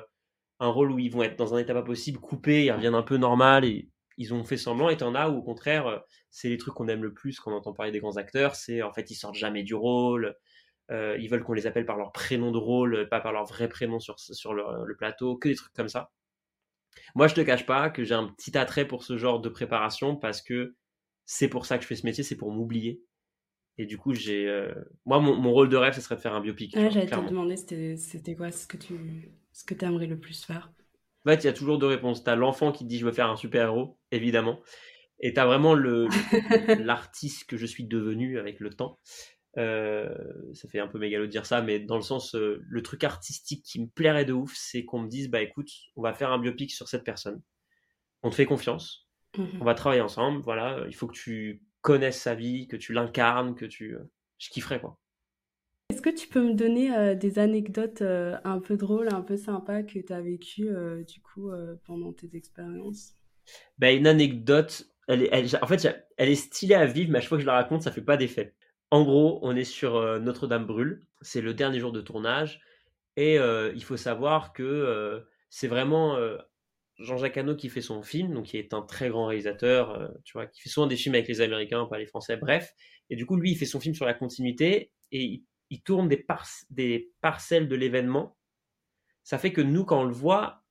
un rôle où ils vont être dans un état pas possible, coupés, ils reviennent un peu normal et ils ont fait semblant. Et t'en as où, au contraire, euh, c'est les trucs qu'on aime le plus quand on entend parler des grands acteurs. C'est en fait, ils sortent jamais du rôle. ils veulent qu'on les appelle par leur prénom de rôle, pas par leur vrai prénom sur, sur le plateau, que des trucs comme ça. Moi, je te cache pas que j'ai un petit attrait pour ce genre de préparation parce que c'est pour ça que je fais ce métier, c'est pour m'oublier. Et du coup, j'ai. Euh, moi, mon, rôle de rêve, ce serait de faire un biopic. Ah, J'allais te demander, c'était quoi ce que tu ce que aimerais le plus faire? En fait, il y a toujours deux réponses. Tu as l'enfant qui dit je veux faire un super-héros, évidemment. Et tu as vraiment *laughs* l'artiste que je suis devenu avec le temps. Euh, ça fait un peu mégalo de dire ça, mais dans le sens, euh, le truc artistique qui me plairait de ouf, c'est qu'on me dise, bah écoute, on va faire un biopic sur cette personne. On te fait confiance. Mhm. On va travailler ensemble. Voilà, il faut que tu connaisses sa vie, que tu l'incarnes, que tu. Euh, je kifferais quoi. Est-ce que tu peux me donner des anecdotes un peu drôles, un peu sympas que tu as vécues du coup pendant tes expériences? Bah, Une anecdote, elle est, en fait, elle est stylée à vivre, mais à chaque fois que je la raconte, ça fait pas d'effet. En gros, on est sur euh, Notre-Dame brûle. C'est le dernier jour de tournage. Et euh, il faut savoir que euh, c'est vraiment Jean-Jacques Hano qui fait son film, donc qui est un très grand réalisateur, tu vois, qui fait souvent des films avec les Américains, pas les Français, bref. Et du coup, lui, il fait son film sur la continuité et il, tourne des, des parcelles de l'événement. Ça fait que nous, quand on le voit,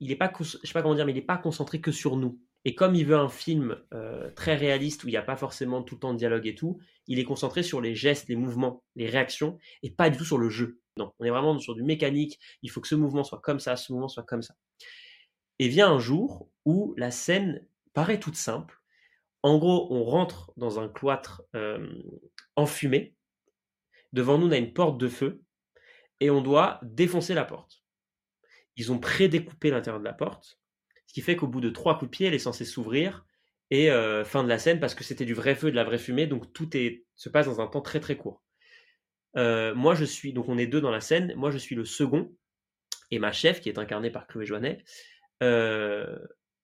il est pas, je sais pas comment dire, mais il n'est pas concentré que sur nous. Et comme il veut un film euh, très réaliste où il n'y a pas forcément tout le temps de dialogue et tout, il est concentré sur les gestes, les mouvements, les réactions et pas du tout sur le jeu. Non, on est vraiment sur du mécanique. Il faut que ce mouvement soit comme ça, ce mouvement soit comme ça. Et vient un jour où la scène paraît toute simple. En gros, on rentre dans un cloître euh, enfumé. Devant nous, on a une porte de feu et on doit défoncer la porte. Ils ont prédécoupé l'intérieur de la porte ce qui fait qu'au bout de trois coups de pied, elle est censée s'ouvrir et euh, fin de la scène parce que c'était du vrai feu, de la vraie fumée, donc tout se passe dans un temps très très court. Euh, moi je suis, donc on est deux dans la scène, moi je suis le second et ma chef qui est incarnée par Chloé Joannet, euh,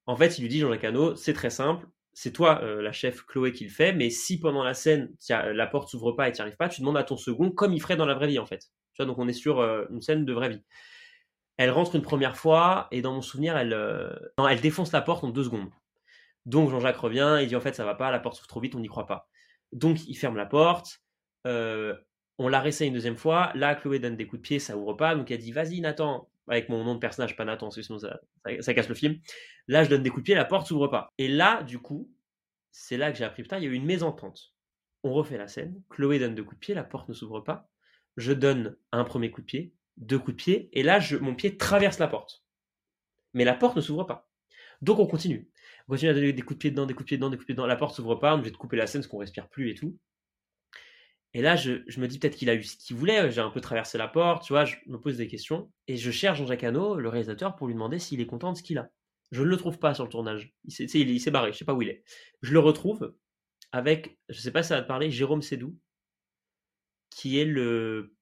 en fait il lui dit Jean-Jacques Hano, c'est très simple, c'est toi la chef Chloé qui le fait, mais si pendant la scène la porte s'ouvre pas et tu n'y arrives pas, tu demandes à ton second comme il ferait dans la vraie vie en fait. Donc on est sur une scène de vraie vie. Elle rentre une première fois et dans mon souvenir, elle défonce la porte en deux secondes. Donc Jean-Jacques revient, il dit en fait ça va pas, la porte s'ouvre trop vite, on n'y croit pas. Donc il ferme la porte, on la réessaye une deuxième fois, là Chloé donne des coups de pied, ça ouvre pas, donc elle dit vas-y Nathan, avec mon nom de personnage, pas Nathan, sinon ça, casse le film. Là je donne des coups de pied, la porte s'ouvre pas. Et là du coup, c'est là que j'ai appris, putain, il y a eu une mésentente. On refait la scène, Chloé donne deux coups de pied, la porte ne s'ouvre pas, je donne un premier coup de pied, deux coups de pied, et là mon pied traverse la porte. Mais la porte ne s'ouvre pas. Donc on continue. On continue à donner des coups de pied dedans, des coups de pied dedans, des coups de pied dedans. La porte s'ouvre pas, on est de couper la scène parce qu'on respire plus et tout. Et là, je, me dis peut-être qu'il a eu ce qu'il voulait. J'ai un peu traversé la porte, tu vois, je me pose des questions. Et je cherche Jean-Jacques Hano, le réalisateur, pour lui demander s'il est content de ce qu'il a. Je ne le trouve pas sur le tournage. Il s'est, barré, je sais pas où il est. Je le retrouve avec, je sais pas si ça va te parler, Jérôme Sédou, qui est le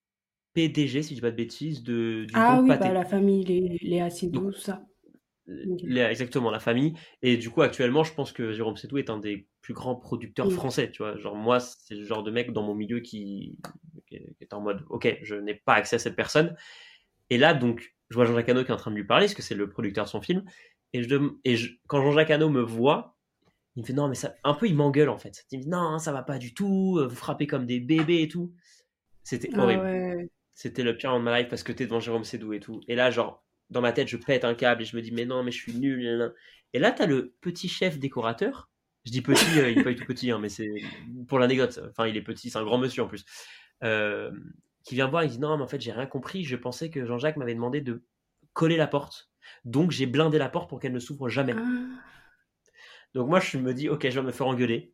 PDG, si je dis pas de bêtises, de, du ah oui, bah, la famille, les, les tout ça exactement, la famille. Et du coup, actuellement, je pense que Jérôme Sédou est un des plus grands producteurs français. Tu vois, genre moi, c'est le genre de mec dans mon milieu qui, est en mode, ok, je n'ai pas accès à cette personne. Et là, donc, je vois Jean-Jacques Hano qui est en train de lui parler, parce que c'est le producteur de son film. Et, je, et quand Jean-Jacques Hano me voit, il me fait non, mais ça, un peu, il m'engueule en fait. Il me dit non, ça va pas du tout, vous frappez comme des bébés et tout. C'était ah horrible. C'était le pire en ma life parce que t'es devant Jérôme Sédou et tout. Et là, genre, dans ma tête, je pète un câble et je me dis, mais non, mais je suis nul. Et là, tu as le petit chef décorateur. Je dis petit, euh, il n'est pas du tout petit, hein, mais c'est pour l'anecdote. Enfin, il est petit, c'est un grand monsieur en plus. Euh, qui vient voir, il dit, non, mais en fait, j'ai rien compris. Je pensais que Jean-Jacques m'avait demandé de coller la porte. Donc, j'ai blindé la porte pour qu'elle ne s'ouvre jamais. Ah. Donc, moi, je me dis, ok, je vais me faire engueuler.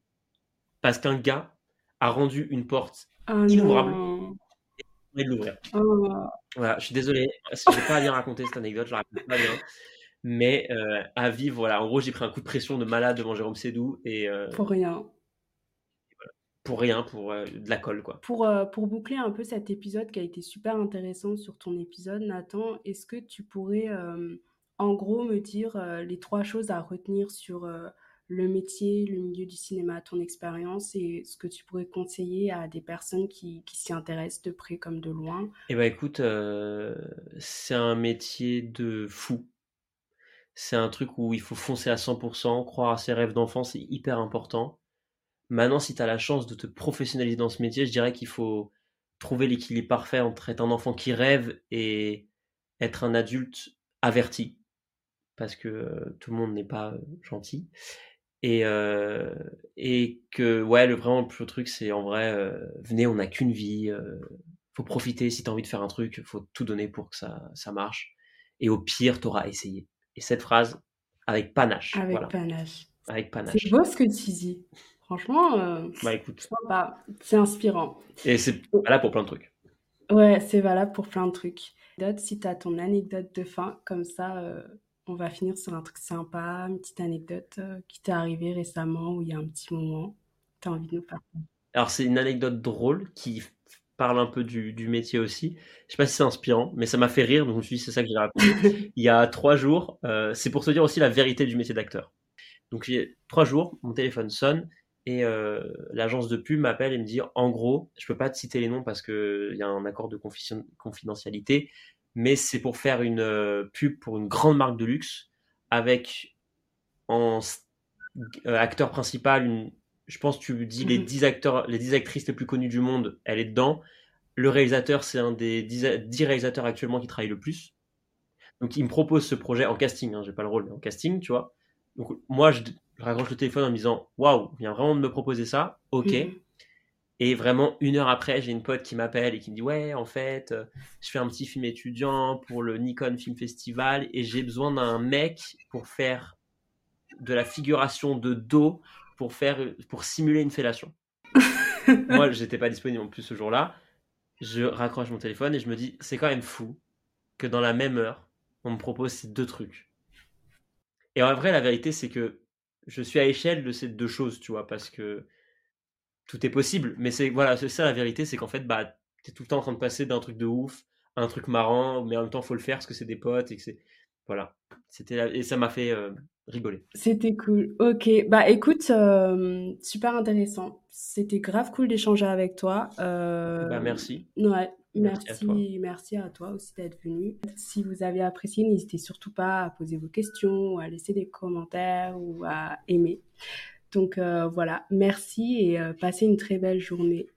Parce qu'un gars a rendu une porte ah inouvrable de l'ouvrir. Oh. Voilà, je suis désolé, je n'ai pas à bien raconter cette anecdote, je la raconte pas bien. Mais euh, à vivre, voilà. En gros, j'ai pris un coup de pression de malade devant Jérôme Sédou et. Euh, pour rien. Pour rien, pour euh, de la colle, quoi. Pour, pour boucler un peu cet épisode qui a été super intéressant sur ton épisode, Nathan, est-ce que tu pourrais, en gros, me dire les trois choses à retenir sur le métier, le milieu du cinéma, ton expérience et ce que tu pourrais conseiller à des personnes qui, s'y intéressent de près comme de loin? Eh bien écoute, euh, c'est un métier de fou. C'est un truc où il faut foncer à 100%, croire à ses rêves d'enfant, c'est hyper important. Maintenant, si tu as la chance de te professionnaliser dans ce métier, je dirais qu'il faut trouver l'équilibre parfait entre être un enfant qui rêve et être un adulte averti parce que euh, tout le monde n'est pas euh, gentil. Et, euh, et que, ouais, le, vraiment, le truc, c'est en vrai, euh, venez, on n'a qu'une vie, euh, faut profiter, si tu as envie de faire un truc, faut tout donner pour que ça, ça marche. Et au pire, tu auras essayé. Et cette phrase, avec panache. Avec panache. Avec panache. C'est beau ce que tu dis. Franchement, bah, écoute. c'est inspirant. Et c'est valable pour plein de trucs. Ouais, c'est valable pour plein de trucs. Si tu as ton anecdote de fin, comme ça, on va finir sur un truc sympa, une petite anecdote euh, qui t'est arrivée récemment ou il y a un petit moment. Tu as envie de nous parler Alors, c'est une anecdote drôle qui parle un peu du, métier aussi. Je sais pas si c'est inspirant, mais ça m'a fait rire, donc je me suis dit, c'est ça que j'ai raconté. *laughs* il y a trois jours, euh, c'est pour se dire aussi la vérité du métier d'acteur. Donc, il y a trois jours, mon téléphone sonne et euh, l'agence de pub m'appelle et me dit, en gros, je peux pas te citer les noms parce qu'il y a un accord de confidentialité, mais c'est pour faire une euh, pub pour une grande marque de luxe avec en euh, acteur principal une je pense tu dis les 10 mhm. acteurs les 10 actrices les plus connues du monde elle est dedans. Le réalisateur c'est un des 10, réalisateurs actuellement qui travaille le plus. Donc il me propose ce projet en casting hein, j'ai pas le rôle mais en casting tu vois. Donc moi je, raccroche le téléphone en me disant waouh vient vraiment de me proposer ça. Ok. Mhm. Et vraiment, une heure après, j'ai une pote qui m'appelle et qui me dit Ouais, en fait, euh, je fais un petit film étudiant pour le Nikon Film Festival et j'ai besoin d'un mec pour faire de la figuration de dos pour, faire, pour simuler une fellation. *laughs* Moi, j'étais pas disponible en plus ce jour-là. Je raccroche mon téléphone et je me dis C'est quand même fou que dans la même heure, on me propose ces deux trucs. Et en vrai, la vérité, c'est que je suis à échelle de ces deux choses, tu vois, parce que tout est possible. Mais c'est voilà, c'est ça la vérité, c'est qu'en fait, bah, t'es tout le temps en train de passer d'un truc de ouf à un truc marrant, mais en même temps, faut le faire parce que c'est des potes et voilà. C'était et ça m'a fait euh, rigoler. C'était cool. Ok, bah écoute, euh, super intéressant. C'était grave cool d'échanger avec toi. Euh, bah, merci. Ouais. Merci, merci à, toi. aussi d'être venu. Si vous avez apprécié, n'hésitez surtout pas à poser vos questions, à laisser des commentaires ou à aimer. Donc euh, voilà, merci et euh, passez une très belle journée.